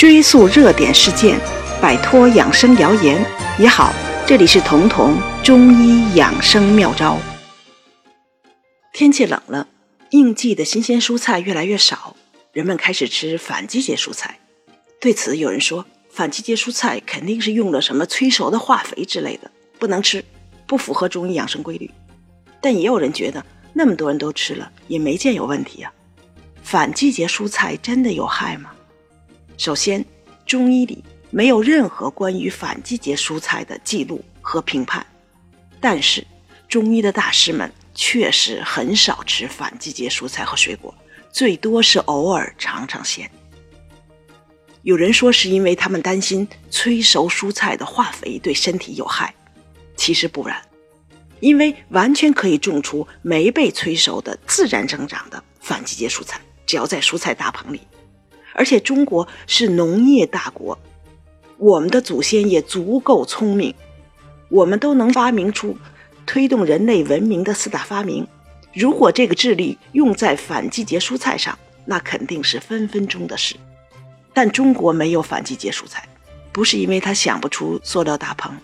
追溯热点事件，摆脱养生谣言也好。这里是彤彤中医养生妙招。天气冷了，应季的新鲜蔬菜越来越少，人们开始吃反季节蔬菜。对此，有人说反季节蔬菜肯定是用了什么催熟的化肥之类的，不能吃，不符合中医养生规律。但也有人觉得，那么多人都吃了，也没见有问题啊。反季节蔬菜真的有害吗？首先，中医里没有任何关于反季节蔬菜的记录和评判。但是，中医的大师们确实很少吃反季节蔬菜和水果，最多是偶尔尝尝鲜。有人说是因为他们担心催熟蔬菜的化肥对身体有害，其实不然，因为完全可以种出没被催熟的自然生长的反季节蔬菜，只要在蔬菜大棚里。而且中国是农业大国，我们的祖先也足够聪明，我们都能发明出推动人类文明的四大发明。如果这个智力用在反季节蔬菜上，那肯定是分分钟的事。但中国没有反季节蔬菜，不是因为他想不出塑料大棚，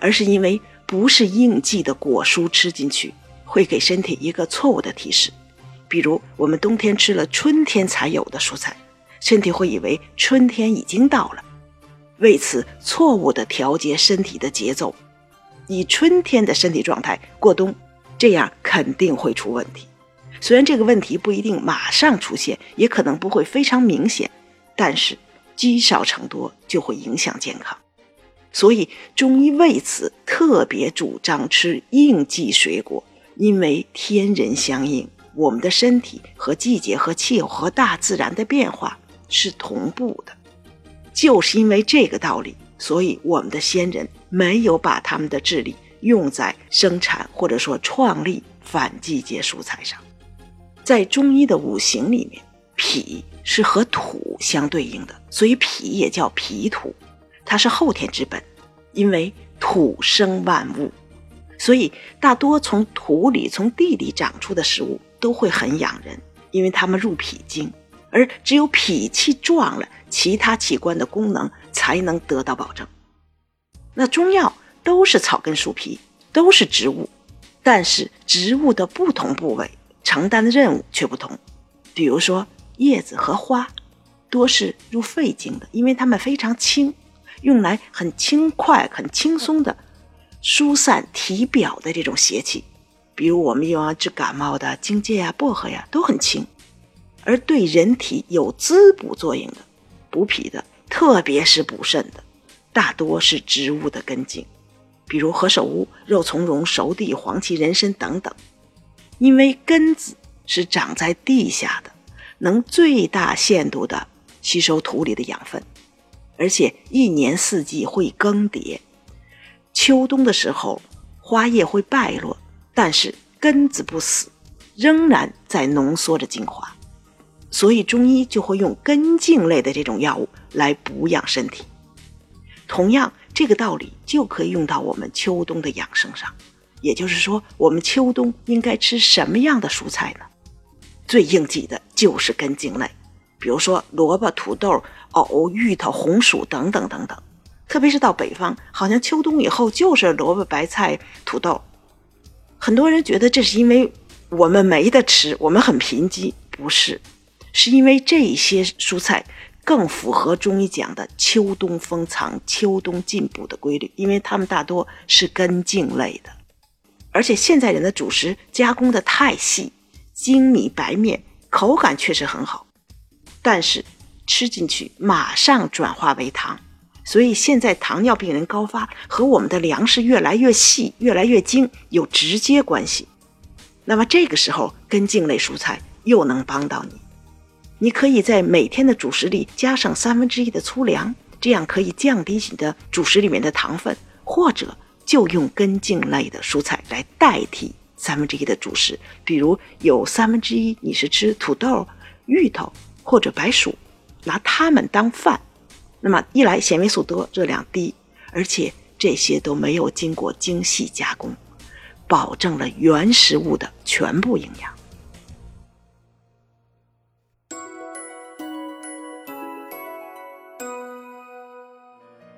而是因为不是应季的果蔬吃进去会给身体一个错误的提示，比如我们冬天吃了春天才有的蔬菜。身体会以为春天已经到了，为此错误的调节身体的节奏，以春天的身体状态过冬，这样肯定会出问题。虽然这个问题不一定马上出现，也可能不会非常明显，但是积少成多就会影响健康。所以中医为此特别主张吃应季水果，因为天人相应，我们的身体和季节和气候和大自然的变化。是同步的，就是因为这个道理，所以我们的先人没有把他们的智力用在生产或者说创立反季节蔬菜上。在中医的五行里面，脾是和土相对应的，所以脾也叫脾土，它是后天之本，因为土生万物，所以大多从土里、从地里长出的食物都会很养人，因为它们入脾经。而只有脾气壮了，其他器官的功能才能得到保证。那中药都是草根树皮，都是植物，但是植物的不同部位承担的任务却不同。比如说叶子和花，多是入肺经的，因为它们非常轻，用来很轻快、很轻松的疏散体表的这种邪气。比如我们用来治感冒的荆芥呀、薄荷呀，都很轻。而对人体有滋补作用的、补脾的，特别是补肾的，大多是植物的根茎，比如何首乌、肉苁蓉、熟地、黄芪、人参等等。因为根子是长在地下的，能最大限度的吸收土里的养分，而且一年四季会更迭。秋冬的时候，花叶会败落，但是根子不死，仍然在浓缩着精华。所以中医就会用根茎类的这种药物来补养身体。同样，这个道理就可以用到我们秋冬的养生上。也就是说，我们秋冬应该吃什么样的蔬菜呢？最应季的就是根茎类，比如说萝卜、土豆、藕、芋头、红薯等等等等。特别是到北方，好像秋冬以后就是萝卜、白菜、土豆。很多人觉得这是因为我们没得吃，我们很贫瘠，不是。是因为这些蔬菜更符合中医讲的秋冬封藏、秋冬进补的规律，因为它们大多是根茎类的。而且现在人的主食加工的太细，精米白面口感确实很好，但是吃进去马上转化为糖，所以现在糖尿病人高发和我们的粮食越来越细、越来越精有直接关系。那么这个时候，根茎类蔬菜又能帮到你。你可以在每天的主食里加上三分之一的粗粮，这样可以降低你的主食里面的糖分，或者就用根茎类的蔬菜来代替三分之一的主食，比如有三分之一你是吃土豆、芋头或者白薯，拿它们当饭，那么一来纤维素多，热量低，而且这些都没有经过精细加工，保证了原食物的全部营养。